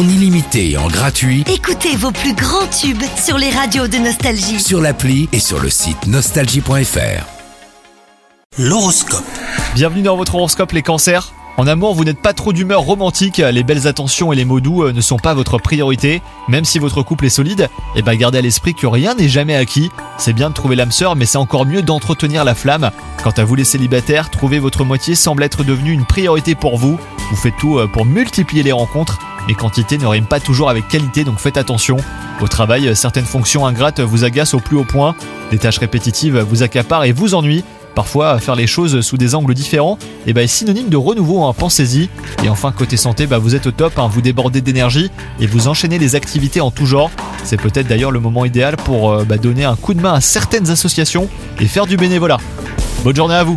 en illimité et en gratuit Écoutez vos plus grands tubes sur les radios de Nostalgie. sur l'appli et sur le site nostalgie.fr. L'horoscope. Bienvenue dans votre horoscope les cancers. En amour, vous n'êtes pas trop d'humeur romantique, les belles attentions et les mots doux euh, ne sont pas votre priorité. Même si votre couple est solide, et ben gardez à l'esprit que rien n'est jamais acquis. C'est bien de trouver l'âme sœur, mais c'est encore mieux d'entretenir la flamme. Quant à vous les célibataires, trouver votre moitié semble être devenu une priorité pour vous. Vous faites tout euh, pour multiplier les rencontres, mais quantité ne rime pas toujours avec qualité, donc faites attention. Au travail, certaines fonctions ingrates vous agacent au plus haut point, des tâches répétitives vous accaparent et vous ennuient. Parfois, faire les choses sous des angles différents eh ben, est synonyme de renouveau, hein, pensez-y. Et enfin, côté santé, bah, vous êtes au top, hein, vous débordez d'énergie et vous enchaînez les activités en tout genre. C'est peut-être d'ailleurs le moment idéal pour euh, bah, donner un coup de main à certaines associations et faire du bénévolat. Bonne journée à vous